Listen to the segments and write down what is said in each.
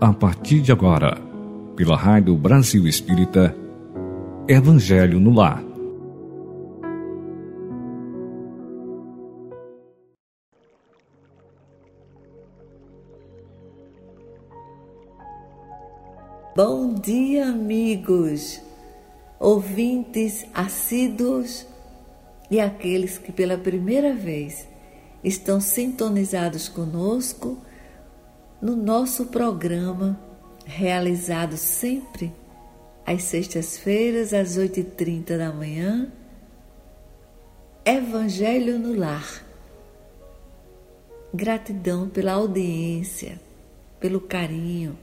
a partir de agora, pela Rádio Brasil Espírita, Evangelho no Lar. Bom dia, amigos, ouvintes assíduos e aqueles que pela primeira vez estão sintonizados conosco no nosso programa, realizado sempre às sextas-feiras, às 8h30 da manhã, Evangelho no Lar. Gratidão pela audiência, pelo carinho,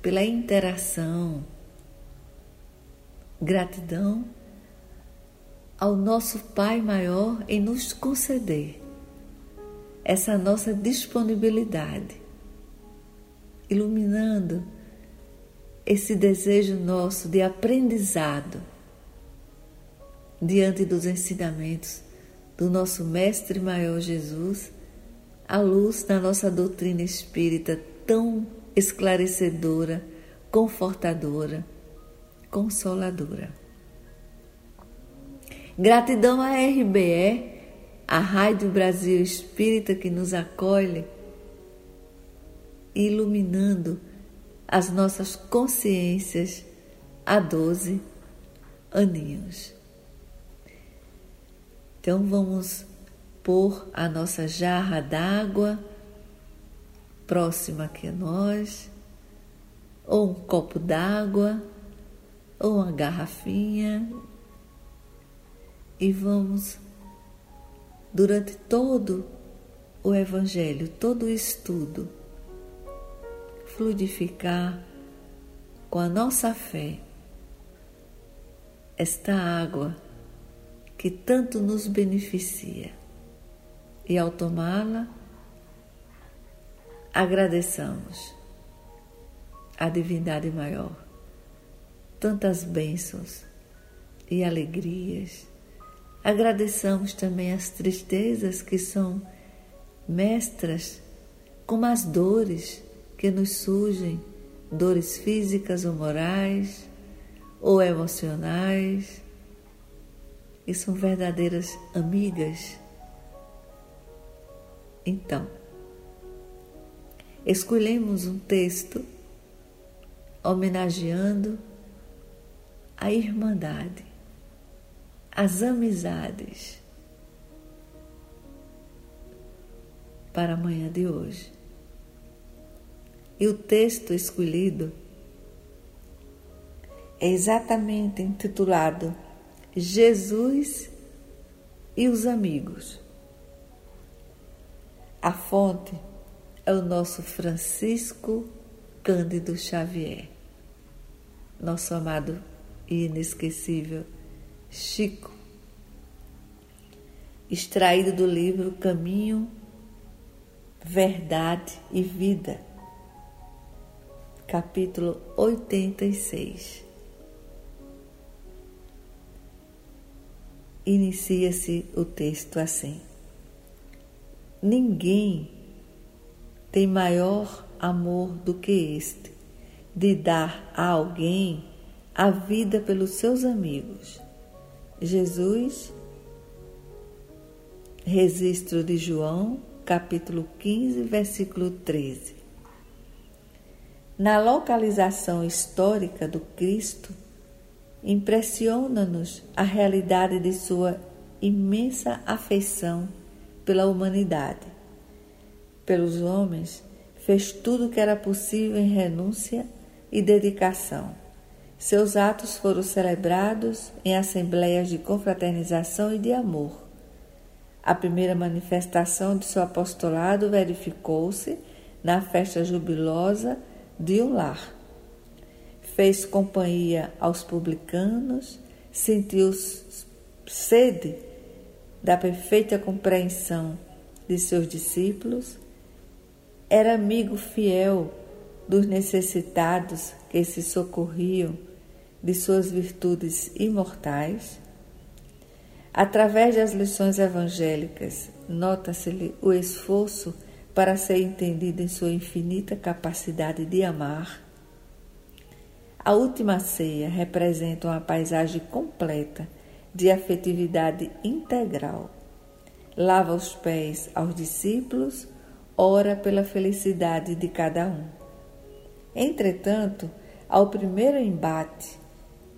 pela interação. Gratidão ao nosso Pai Maior em nos conceder essa nossa disponibilidade iluminando esse desejo nosso de aprendizado diante dos ensinamentos do nosso Mestre Maior Jesus, à luz da nossa doutrina espírita tão esclarecedora, confortadora, consoladora. Gratidão à RBE, a Rádio Brasil Espírita que nos acolhe iluminando as nossas consciências há 12 aninhos. Então vamos pôr a nossa jarra d'água próxima aqui a nós, ou um copo d'água, ou uma garrafinha, e vamos, durante todo o Evangelho, todo o estudo, fluidificar com a nossa fé esta água que tanto nos beneficia. E ao tomá-la, agradeçamos a divindade maior, tantas bênçãos e alegrias. Agradeçamos também as tristezas que são mestras, como as dores que nos surgem dores físicas ou morais ou emocionais e são verdadeiras amigas. Então, escolhemos um texto homenageando a irmandade, as amizades para a manhã de hoje. E o texto escolhido é exatamente intitulado Jesus e os Amigos. A fonte é o nosso Francisco Cândido Xavier, nosso amado e inesquecível Chico, extraído do livro Caminho, Verdade e Vida capítulo 86. Inicia-se o texto assim: Ninguém tem maior amor do que este, de dar a alguém a vida pelos seus amigos. Jesus, registro de João, capítulo 15, versículo 13 na localização histórica do Cristo, impressiona-nos a realidade de sua imensa afeição pela humanidade. Pelos homens, fez tudo o que era possível em renúncia e dedicação. Seus atos foram celebrados em assembleias de confraternização e de amor. A primeira manifestação de seu apostolado verificou-se na festa jubilosa de um lar. Fez companhia aos publicanos, sentiu sede da perfeita compreensão de seus discípulos, era amigo fiel dos necessitados que se socorriam de suas virtudes imortais. Através das lições evangélicas, nota-se-lhe o esforço para ser entendida em sua infinita capacidade de amar. A última ceia representa uma paisagem completa de afetividade integral. Lava os pés aos discípulos, ora pela felicidade de cada um. Entretanto, ao primeiro embate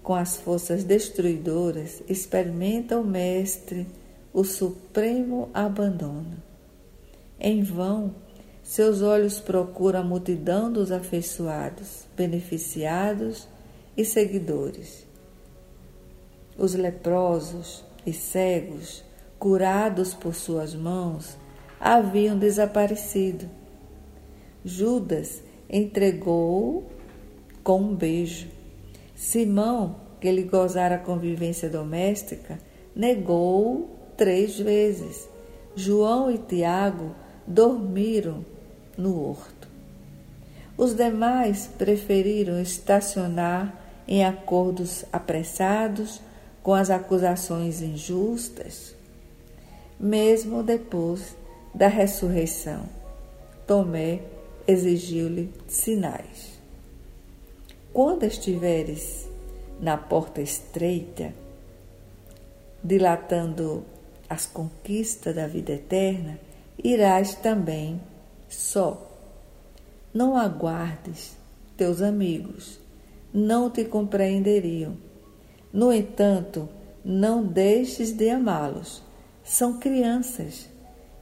com as forças destruidoras, experimenta o Mestre o supremo abandono. Em vão, seus olhos procuram a multidão dos afeiçoados, beneficiados e seguidores. Os leprosos e cegos, curados por suas mãos, haviam desaparecido. Judas entregou-o com um beijo. Simão, que lhe gozara a convivência doméstica, negou-o três vezes. João e Tiago dormiram no horto. Os demais preferiram estacionar em acordos apressados com as acusações injustas, mesmo depois da ressurreição. Tomé exigiu-lhe sinais. Quando estiveres na porta estreita, dilatando as conquistas da vida eterna, irás também só. Não aguardes teus amigos, não te compreenderiam. No entanto, não deixes de amá-los. São crianças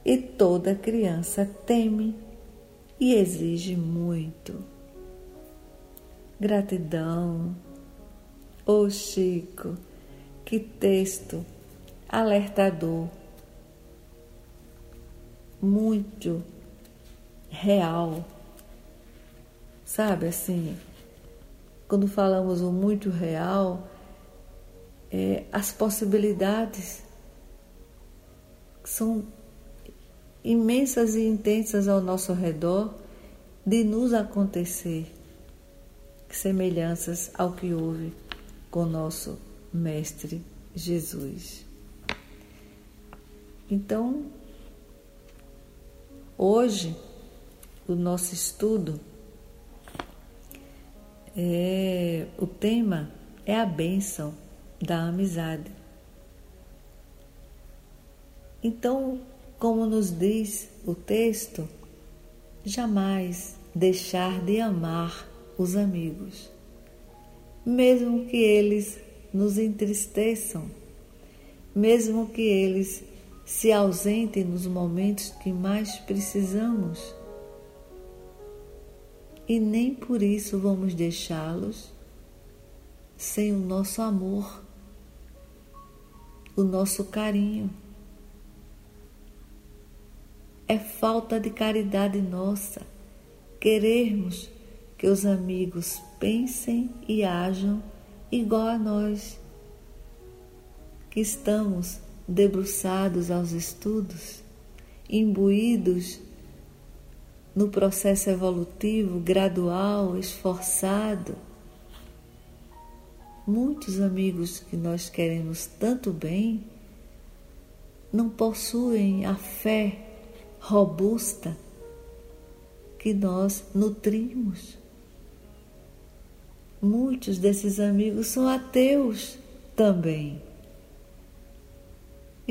e toda criança teme e exige muito. Gratidão. Oh, Chico, que texto alertador, muito real. Sabe assim, quando falamos o muito real, é, as possibilidades são imensas e intensas ao nosso redor de nos acontecer semelhanças ao que houve com nosso Mestre Jesus. Então, hoje, o nosso estudo, é, o tema é a bênção da amizade. Então, como nos diz o texto, jamais deixar de amar os amigos, mesmo que eles nos entristeçam, mesmo que eles se ausentem nos momentos que mais precisamos. E nem por isso vamos deixá-los sem o nosso amor, o nosso carinho. É falta de caridade nossa querermos que os amigos pensem e ajam igual a nós, que estamos debruçados aos estudos, imbuídos no processo evolutivo gradual, esforçado. Muitos amigos que nós queremos tanto bem não possuem a fé robusta que nós nutrimos. Muitos desses amigos são ateus também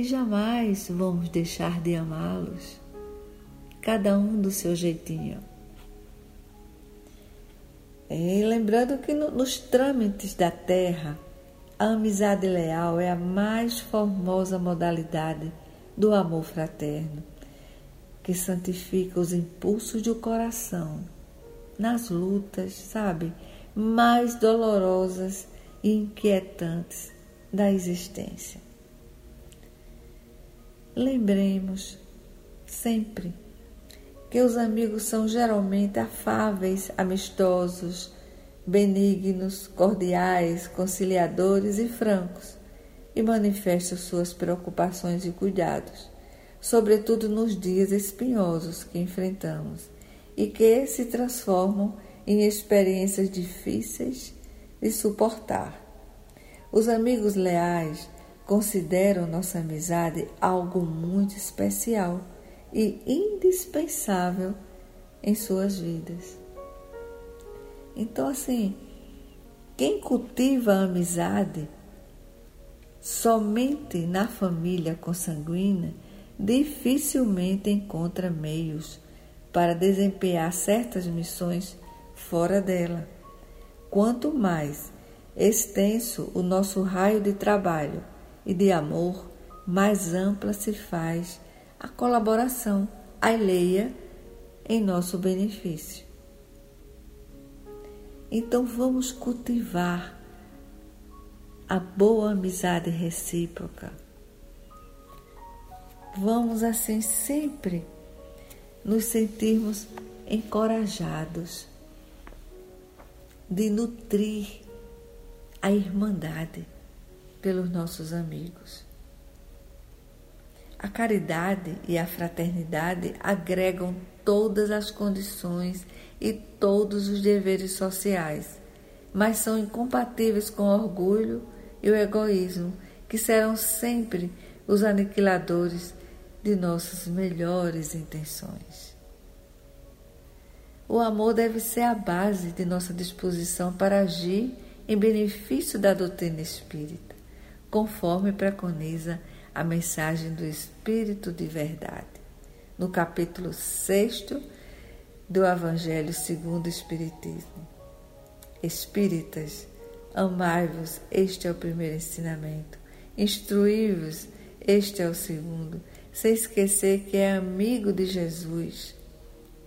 e jamais vamos deixar de amá-los, cada um do seu jeitinho. E lembrando que no, nos trâmites da terra, a amizade leal é a mais formosa modalidade do amor fraterno, que santifica os impulsos do coração nas lutas, sabe, mais dolorosas e inquietantes da existência. Lembremos sempre que os amigos são geralmente afáveis, amistosos, benignos, cordiais, conciliadores e francos, e manifestam suas preocupações e cuidados, sobretudo nos dias espinhosos que enfrentamos e que se transformam em experiências difíceis de suportar. Os amigos leais consideram nossa amizade algo muito especial e indispensável em suas vidas. Então, assim, quem cultiva a amizade somente na família consanguínea dificilmente encontra meios para desempenhar certas missões fora dela. Quanto mais extenso o nosso raio de trabalho e de amor, mais ampla se faz a colaboração alheia em nosso benefício. Então vamos cultivar a boa amizade recíproca. Vamos assim sempre nos sentirmos encorajados de nutrir a irmandade pelos nossos amigos. A caridade e a fraternidade agregam todas as condições e todos os deveres sociais, mas são incompatíveis com o orgulho e o egoísmo, que serão sempre os aniquiladores de nossas melhores intenções. O amor deve ser a base de nossa disposição para agir em benefício da doutrina espírita, conforme preconiza a mensagem do Espírito de Verdade, no capítulo 6 do Evangelho segundo o Espiritismo. Espíritas, amai-vos, este é o primeiro ensinamento. Instruí-vos, este é o segundo, sem esquecer que é amigo de Jesus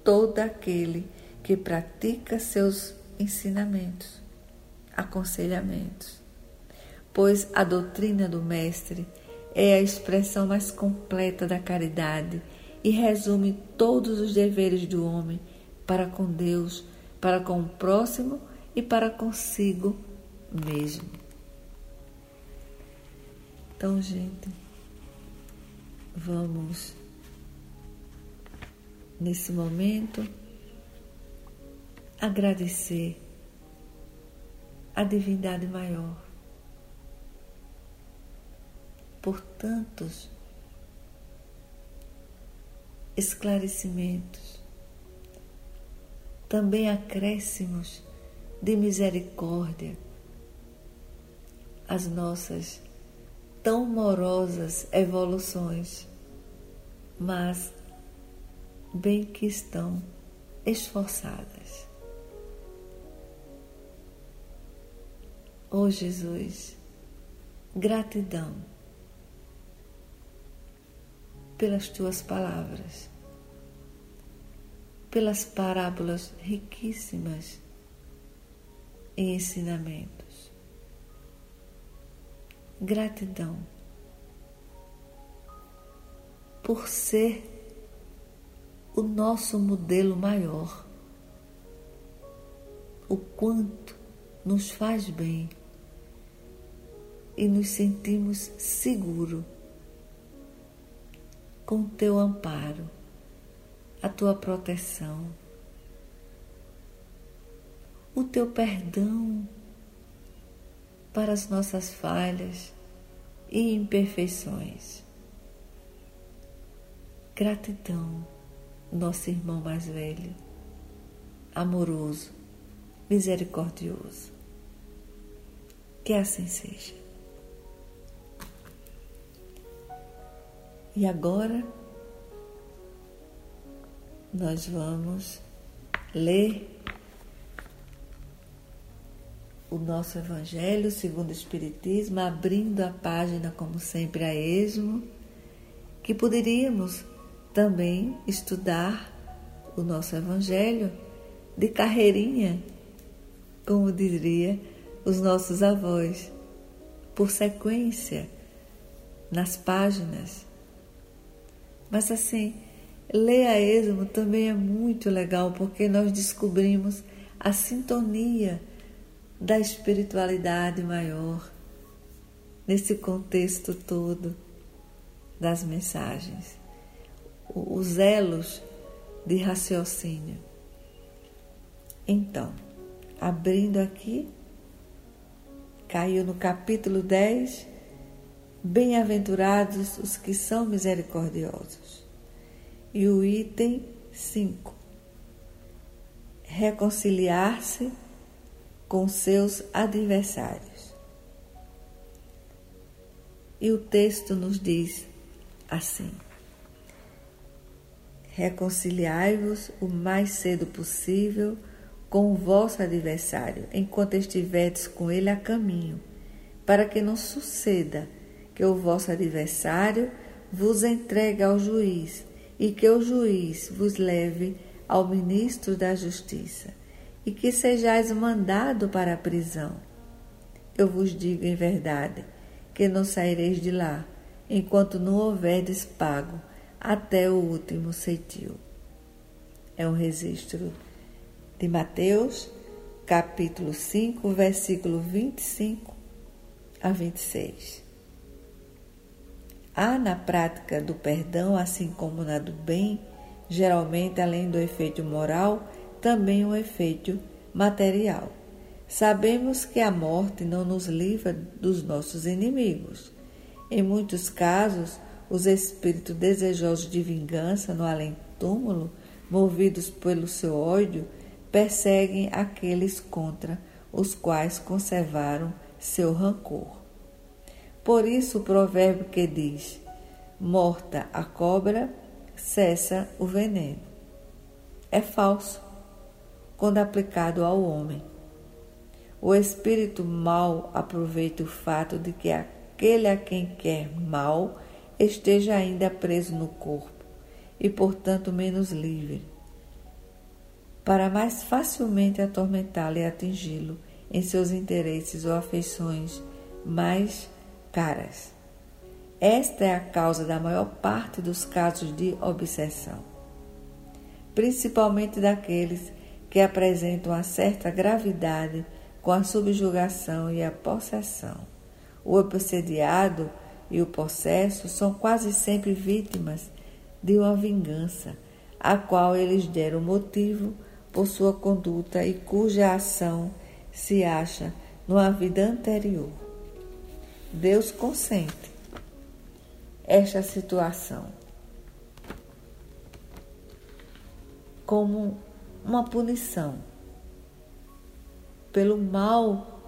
todo aquele que pratica seus ensinamentos, aconselhamentos. Pois a doutrina do Mestre é a expressão mais completa da caridade e resume todos os deveres do homem para com Deus, para com o próximo e para consigo mesmo. Então, gente, vamos nesse momento agradecer a divindade maior por tantos esclarecimentos, também acréscimos de misericórdia às nossas tão morosas evoluções, mas bem que estão esforçadas. Oh Jesus, gratidão pelas tuas palavras, pelas parábolas riquíssimas em ensinamentos. Gratidão por ser o nosso modelo maior, o quanto nos faz bem e nos sentimos seguros com o teu amparo, a tua proteção, o teu perdão para as nossas falhas e imperfeições. Gratidão, nosso irmão mais velho, amoroso, misericordioso. Que assim seja. E agora nós vamos ler o nosso Evangelho segundo o Espiritismo, abrindo a página, como sempre, a esmo, que poderíamos também estudar o nosso Evangelho de carreirinha, como diria os nossos avós, por sequência, nas páginas mas assim, ler a esmo também é muito legal porque nós descobrimos a sintonia da espiritualidade maior nesse contexto todo das mensagens, os elos de raciocínio. Então, abrindo aqui, caiu no capítulo 10, Bem-aventurados os que são misericordiosos. E o item 5. Reconciliar-se com seus adversários. E o texto nos diz assim: Reconciliai-vos o mais cedo possível com o vosso adversário, enquanto estiverdes com ele a caminho, para que não suceda que o vosso adversário vos entregue ao juiz e que o juiz vos leve ao ministro da justiça e que sejais mandado para a prisão. Eu vos digo em verdade que não saireis de lá enquanto não houverdes pago até o último ceitil. É um registro de Mateus, capítulo 5, versículo 25 a 26. Há na prática do perdão, assim como na do bem, geralmente além do efeito moral, também um efeito material. Sabemos que a morte não nos livra dos nossos inimigos. Em muitos casos, os espíritos desejosos de vingança no além-túmulo, movidos pelo seu ódio, perseguem aqueles contra os quais conservaram seu rancor. Por isso o provérbio que diz: morta a cobra, cessa o veneno. É falso quando aplicado ao homem. O espírito mal aproveita o fato de que aquele a quem quer mal esteja ainda preso no corpo e, portanto, menos livre para mais facilmente atormentá-lo e atingi-lo em seus interesses ou afeições mais caras. Esta é a causa da maior parte dos casos de obsessão, principalmente daqueles que apresentam uma certa gravidade com a subjugação e a possessão. O obsediado e o possesso são quase sempre vítimas de uma vingança, a qual eles deram motivo por sua conduta e cuja ação se acha numa vida anterior. Deus consente esta situação como uma punição pelo mal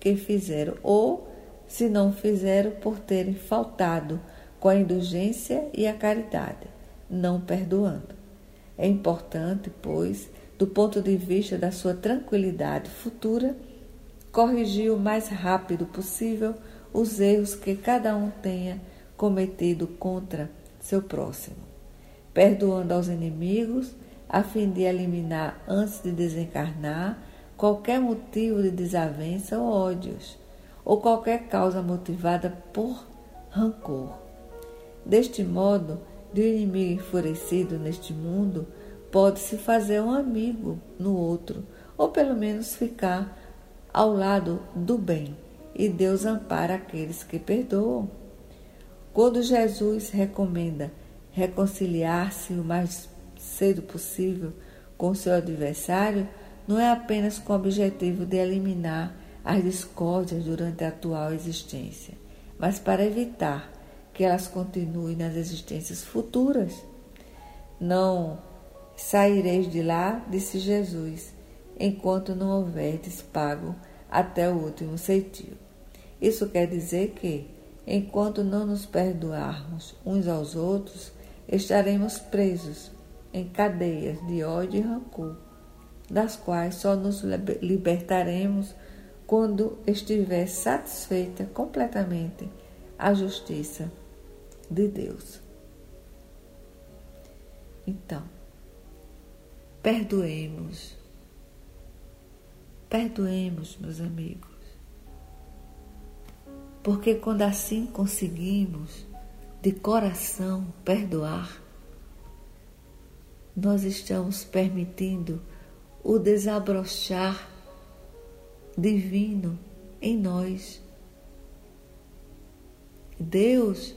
que fizeram ou se não fizeram por terem faltado com a indulgência e a caridade, não perdoando. É importante, pois, do ponto de vista da sua tranquilidade futura, corrigir o mais rápido possível os erros que cada um tenha cometido contra seu próximo, perdoando aos inimigos, a fim de eliminar antes de desencarnar qualquer motivo de desavença ou ódios, ou qualquer causa motivada por rancor. Deste modo, de um inimigo enfurecido neste mundo, pode-se fazer um amigo no outro, ou pelo menos ficar ao lado do bem. E Deus ampara aqueles que perdoam. Quando Jesus recomenda reconciliar-se o mais cedo possível com seu adversário, não é apenas com o objetivo de eliminar as discórdias durante a atual existência, mas para evitar que elas continuem nas existências futuras. Não Saireis de lá, disse Jesus, enquanto não houverdes pago até o último ceitil. Isso quer dizer que, enquanto não nos perdoarmos uns aos outros, estaremos presos em cadeias de ódio e rancor, das quais só nos libertaremos quando estiver satisfeita completamente a justiça de Deus. Então, Perdoemos. Perdoemos, meus amigos. Porque quando assim conseguimos, de coração, perdoar, nós estamos permitindo o desabrochar divino em nós. Deus,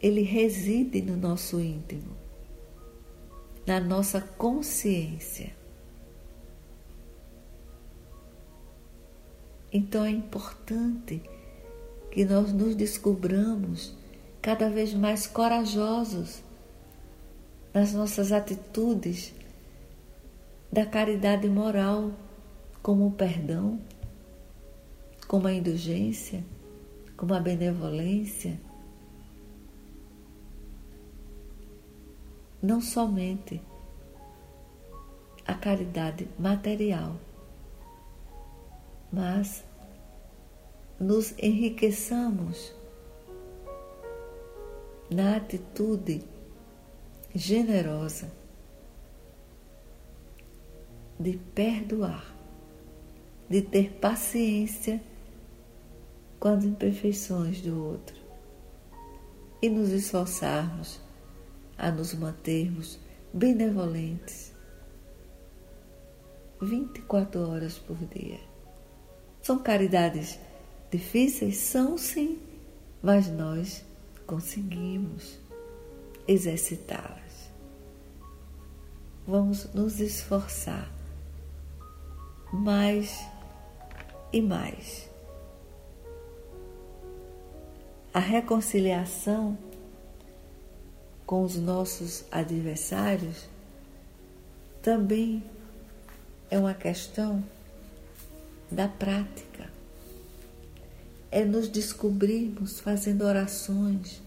Ele reside no nosso íntimo na nossa consciência. Então é importante que nós nos descobramos cada vez mais corajosos nas nossas atitudes da caridade moral, como o perdão, como a indulgência, como a benevolência. Não somente a caridade material, mas nos enriqueçamos na atitude generosa de perdoar, de ter paciência com as imperfeições do outro e nos esforçarmos a nos mantermos benevolentes 24 horas por dia. São caridades difíceis? São sim, mas nós conseguimos exercitá-las. Vamos nos esforçar mais e mais. A reconciliação com os nossos adversários também é uma questão da prática. É nos descobrirmos fazendo orações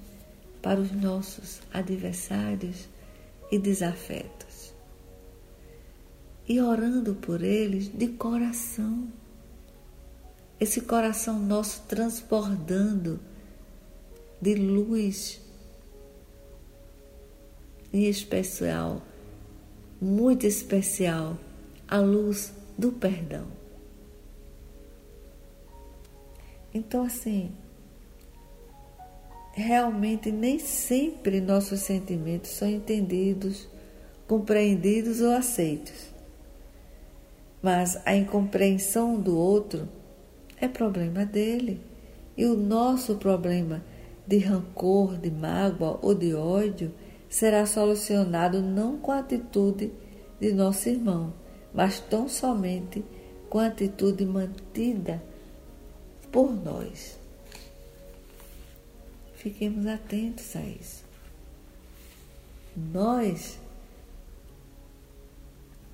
para os nossos adversários e desafetos. E orando por eles de coração. Esse coração nosso transbordando de luz, em especial, muito especial, a luz do perdão. Então, assim, realmente nem sempre nossos sentimentos são entendidos, compreendidos ou aceitos. Mas a incompreensão do outro é problema dele. E o nosso problema de rancor, de mágoa ou de ódio será solucionado não com a atitude de nosso irmão, mas tão somente com a atitude mantida por nós. Fiquemos atentos a isso. Nós,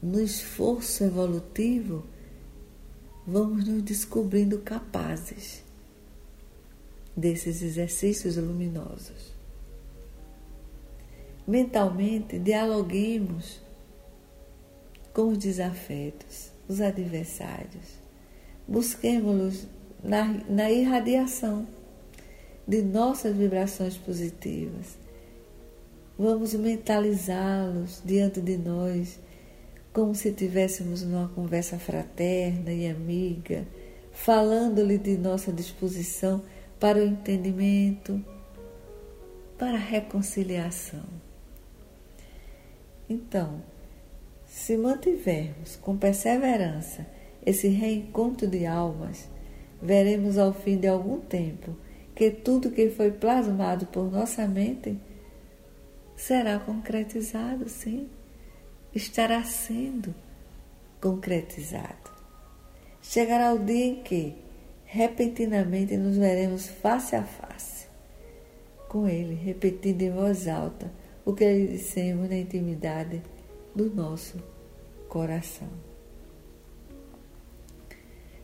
no esforço evolutivo, vamos nos descobrindo capazes desses exercícios luminosos. Mentalmente, dialoguemos com os desafetos, os adversários. Busquemos-los na, na irradiação de nossas vibrações positivas. Vamos mentalizá-los diante de nós, como se tivéssemos numa conversa fraterna e amiga, falando-lhe de nossa disposição para o entendimento, para a reconciliação. Então, se mantivermos com perseverança esse reencontro de almas, veremos ao fim de algum tempo que tudo que foi plasmado por nossa mente será concretizado, sim, estará sendo concretizado. Chegará o dia em que, repentinamente, nos veremos face a face com Ele, repetindo em voz alta o que lhe dissemos na intimidade do nosso coração.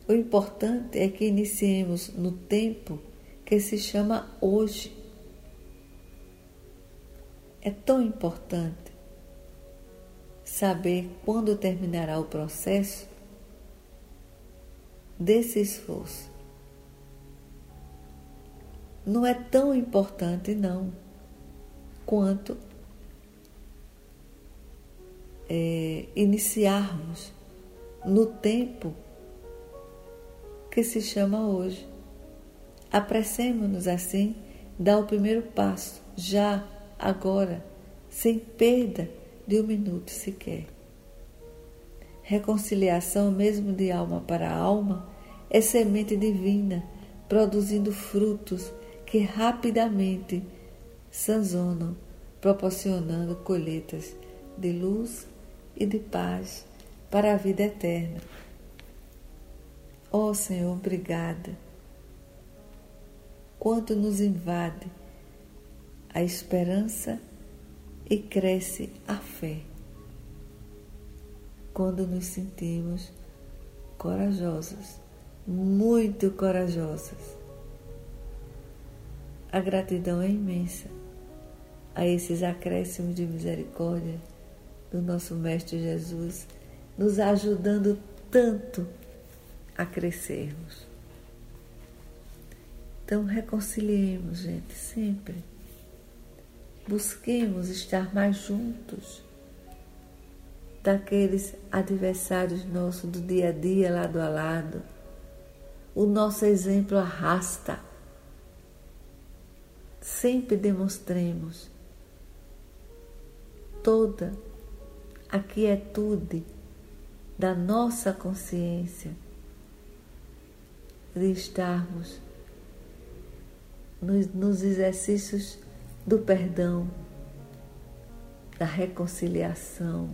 O importante é que iniciemos no tempo que se chama hoje. É tão importante saber quando terminará o processo desse esforço. Não é tão importante, não, quanto é, iniciarmos no tempo que se chama hoje. Apressemos-nos assim, dar o primeiro passo, já, agora, sem perda de um minuto sequer. Reconciliação, mesmo de alma para alma, é semente divina, produzindo frutos que rapidamente sanzonam, proporcionando colheitas de luz e de paz para a vida eterna. Ó oh, Senhor, obrigada quanto nos invade a esperança e cresce a fé. Quando nos sentimos corajosos, muito corajosos. A gratidão é imensa a esses acréscimos de misericórdia do nosso Mestre Jesus, nos ajudando tanto a crescermos. Então, reconciliemos, gente, sempre. Busquemos estar mais juntos daqueles adversários nossos do dia a dia, lado a lado. O nosso exemplo arrasta. Sempre demonstremos toda a quietude da nossa consciência de estarmos nos, nos exercícios do perdão, da reconciliação,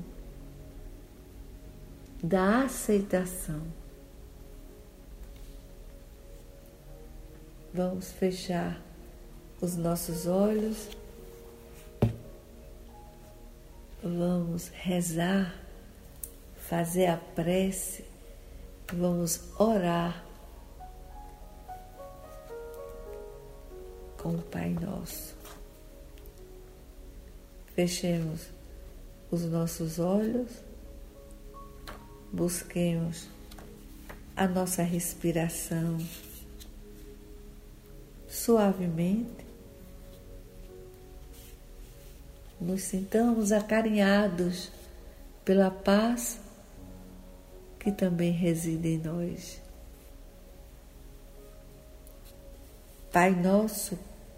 da aceitação. Vamos fechar os nossos olhos, vamos rezar, fazer a prece, vamos orar com o Pai Nosso. Fechemos os nossos olhos, busquemos a nossa respiração suavemente, nos sintamos acarinhados pela paz que também reside em nós. Pai nosso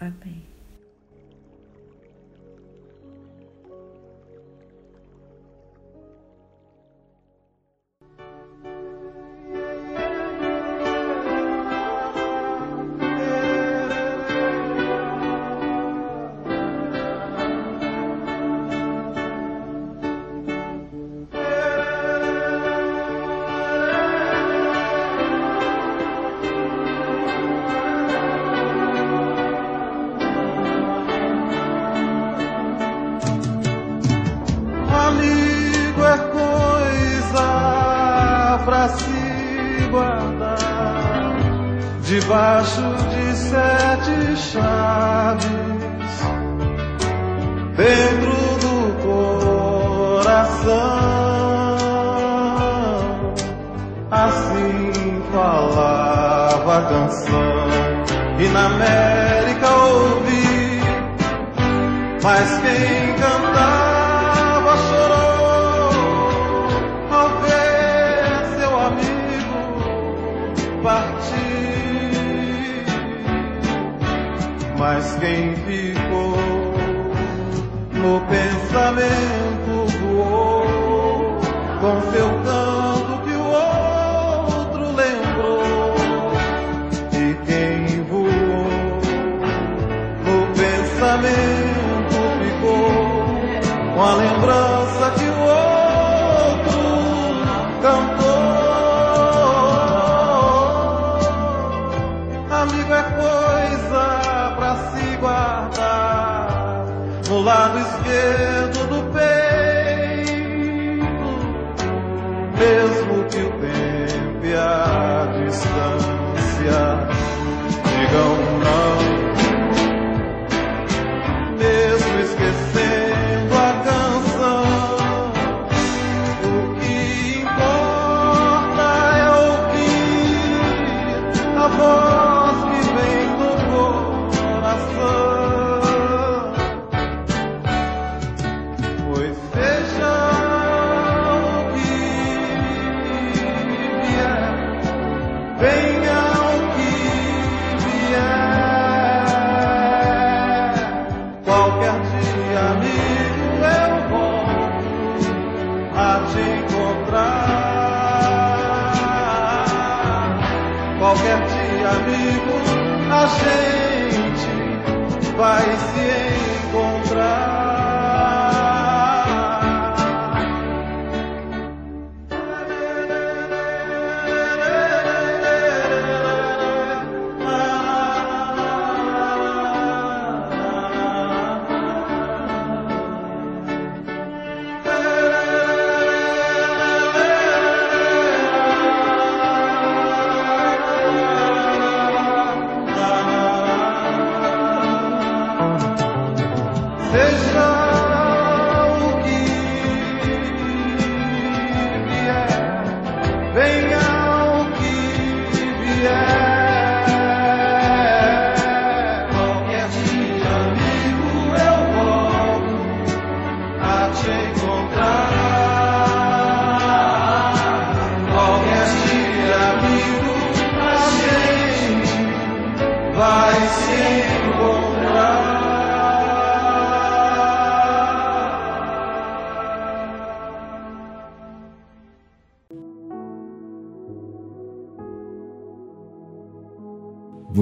Amém. Partir. mas quem ficou no pensamento voou com seu canto